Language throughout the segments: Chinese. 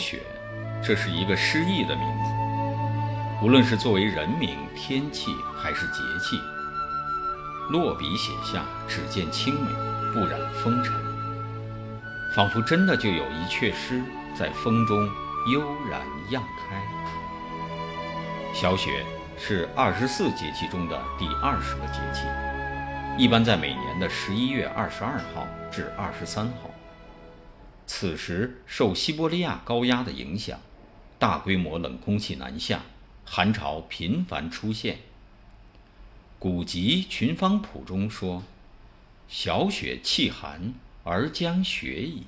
雪，这是一个诗意的名字。无论是作为人名、天气，还是节气，落笔写下，只见清美，不染风尘，仿佛真的就有一阙诗在风中悠然漾开。小雪是二十四节气中的第二十个节气，一般在每年的十一月二十二号至二十三号。此时受西伯利亚高压的影响，大规模冷空气南下。寒潮频繁出现。古籍《群芳谱》中说：“小雪气寒而将雪矣。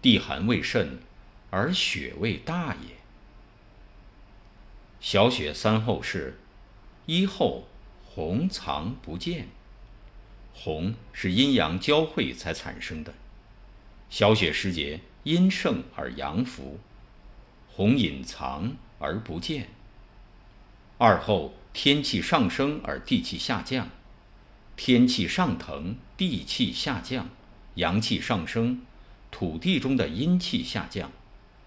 地寒未甚，而雪未大也。”小雪三候是：一候红藏不见，红是阴阳交汇才产生的。小雪时节，阴盛而阳伏，红隐藏而不见。二后天气上升而地气下降，天气上腾，地气下降，阳气上升，土地中的阴气下降，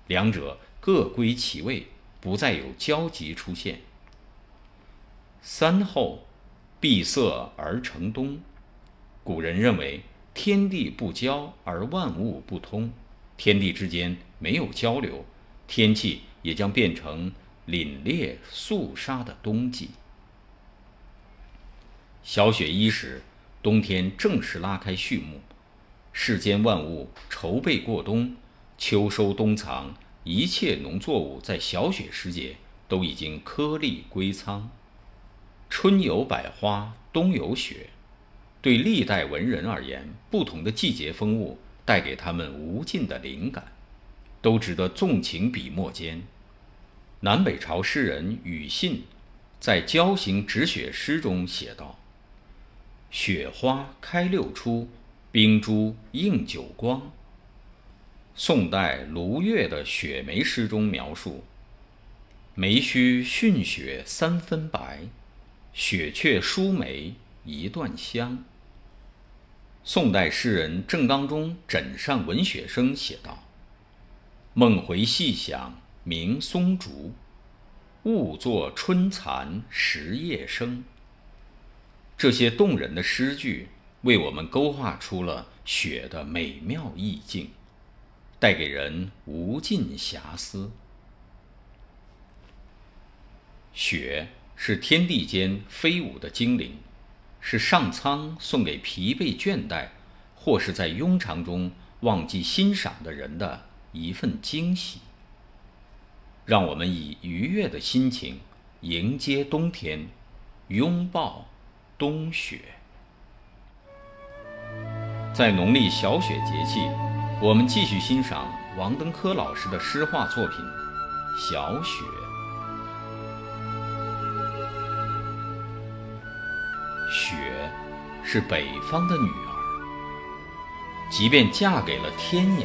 两者各归其位，不再有交集出现。三后闭塞而成冬，古人认为天地不交而万物不通，天地之间没有交流，天气也将变成。凛冽肃杀的冬季，小雪一时，冬天正式拉开序幕。世间万物筹备过冬，秋收冬藏，一切农作物在小雪时节都已经颗粒归仓。春有百花，冬有雪。对历代文人而言，不同的季节风物带给他们无尽的灵感，都值得纵情笔墨间。南北朝诗人庾信在《交行止雪诗》中写道：“雪花开六出，冰珠映九光。”宋代卢岳的《雪梅》诗中描述：“梅须逊雪三分白，雪却输梅一段香。”宋代诗人郑刚中《枕上闻雪声》写道：“梦回细想。”鸣松竹，误作春蚕食夜声。这些动人的诗句，为我们勾画出了雪的美妙意境，带给人无尽遐思。雪是天地间飞舞的精灵，是上苍送给疲惫倦怠，或是在庸常中忘记欣赏的人的一份惊喜。让我们以愉悦的心情迎接冬天，拥抱冬雪。在农历小雪节气，我们继续欣赏王登科老师的诗画作品《小雪》。是北方的女儿，即便嫁给了天涯，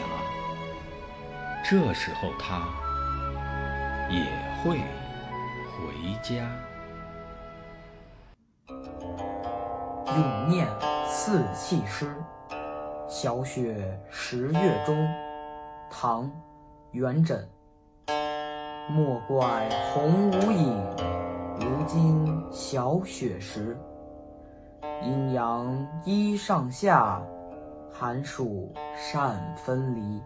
这时候她。也会回家。咏念四气诗，小雪十月中。唐·元稹。莫怪红无影，如今小雪时。阴阳一上下，寒暑善分离。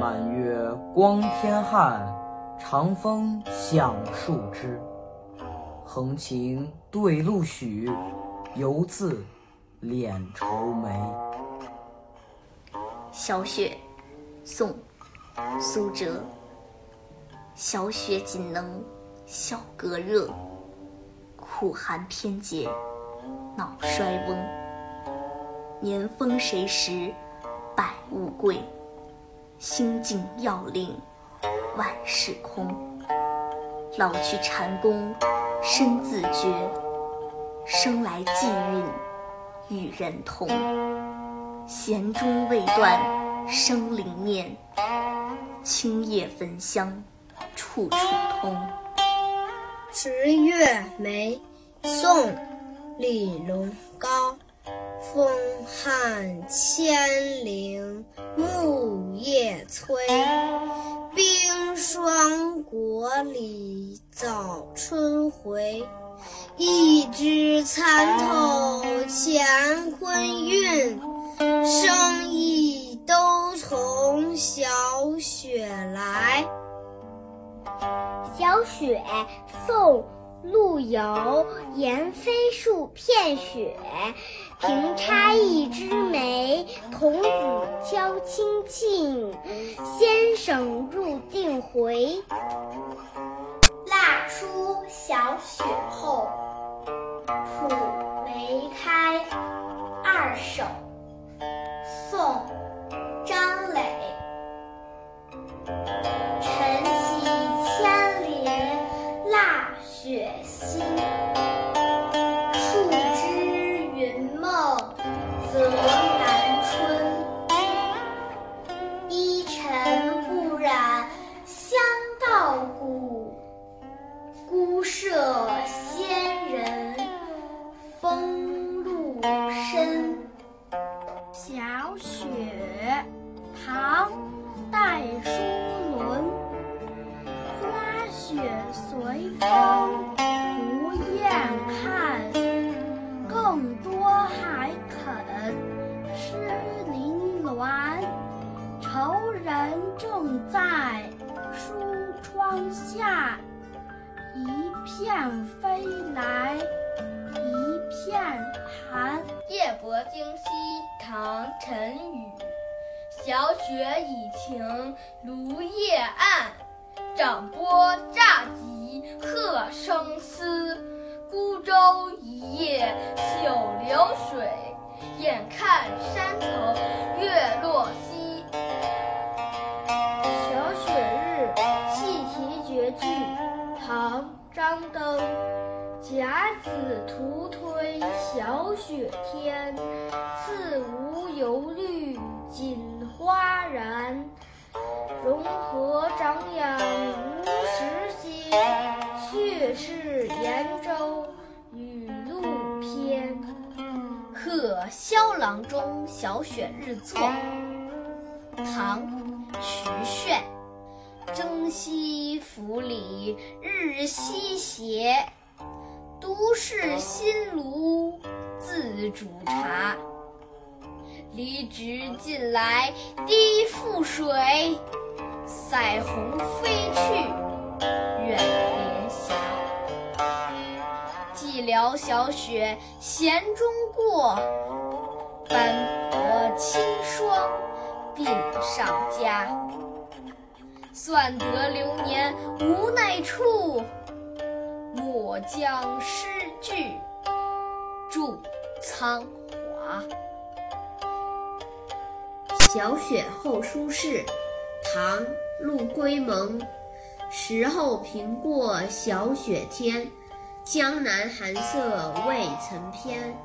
满月光天汉。长风响树枝，横琴对露许，犹自敛愁眉。小雪，宋·苏辙。小雪仅能消隔热，苦寒偏结脑衰翁。年丰谁识百物贵，心境要令。万事空，老去禅宫身自觉，生来际运与人同。弦中未断生灵念，青叶焚香处处通。十月梅，宋·李龙高。风撼千岭木叶摧，冰霜国里早春回。一枝参透乾坤运，生意都从小雪来。小雪，宋·陆游。言飞树片雪，平插一枝梅。童子敲清磬，先生入定回。蜡出小雪正在书窗下，一片飞来一片寒。夜泊惊溪，唐·陈宇。小雪已晴芦叶暗，掌拨乍急鹤声嘶。孤舟一叶九流水，眼看山头月落西。张登。甲子图推小雪天，次无油绿锦花然。融合长养无时歇，却是延州雨露偏。《贺萧郎中小雪日作》唐·徐铉。征西府里日西斜，独是新炉自煮茶。离职近来滴复水，塞鸿飞去远连霞。寂寥小雪闲中过，斑驳清霜鬓上加。算得流年无奈处，莫将诗句注苍华。小雪后书事，唐·陆龟蒙。时候平过小雪天，江南寒色未曾偏。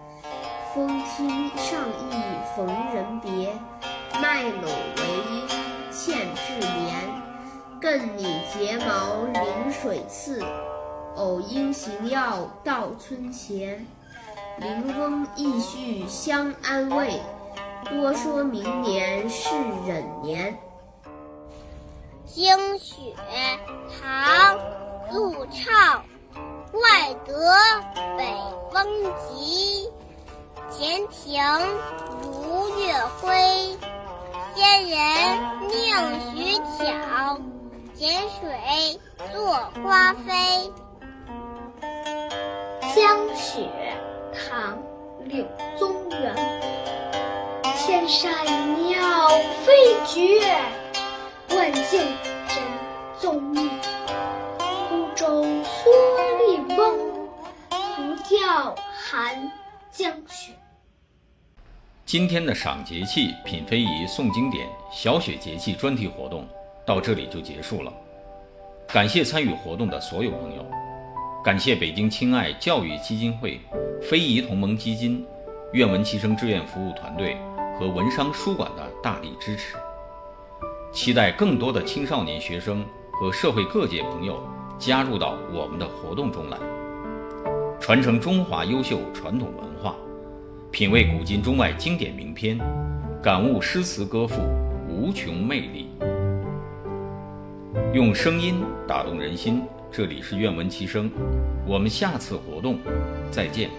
风听上意逢人别，麦陇为应欠稚眠。更拟睫毛临水次，偶因行要到村前。临翁意续相安慰，多说明年是忍年。惊雪，唐·陆畅。外得北风急，前庭如月辉。仙人宁许巧，剪水作花飞。江雪，唐·柳宗元。千山鸟飞绝，万径人踪灭。孤舟蓑笠翁，独钓寒江雪。今天的赏节气、品非遗、诵经典、小雪节气专题活动到这里就结束了。感谢参与活动的所有朋友，感谢北京亲爱教育基金会、非遗同盟基金、愿闻其声志愿服务团队和文商书馆的大力支持。期待更多的青少年学生和社会各界朋友加入到我们的活动中来，传承中华优秀传统文化。品味古今中外经典名篇，感悟诗词歌赋无穷魅力。用声音打动人心，这里是愿闻其声。我们下次活动再见。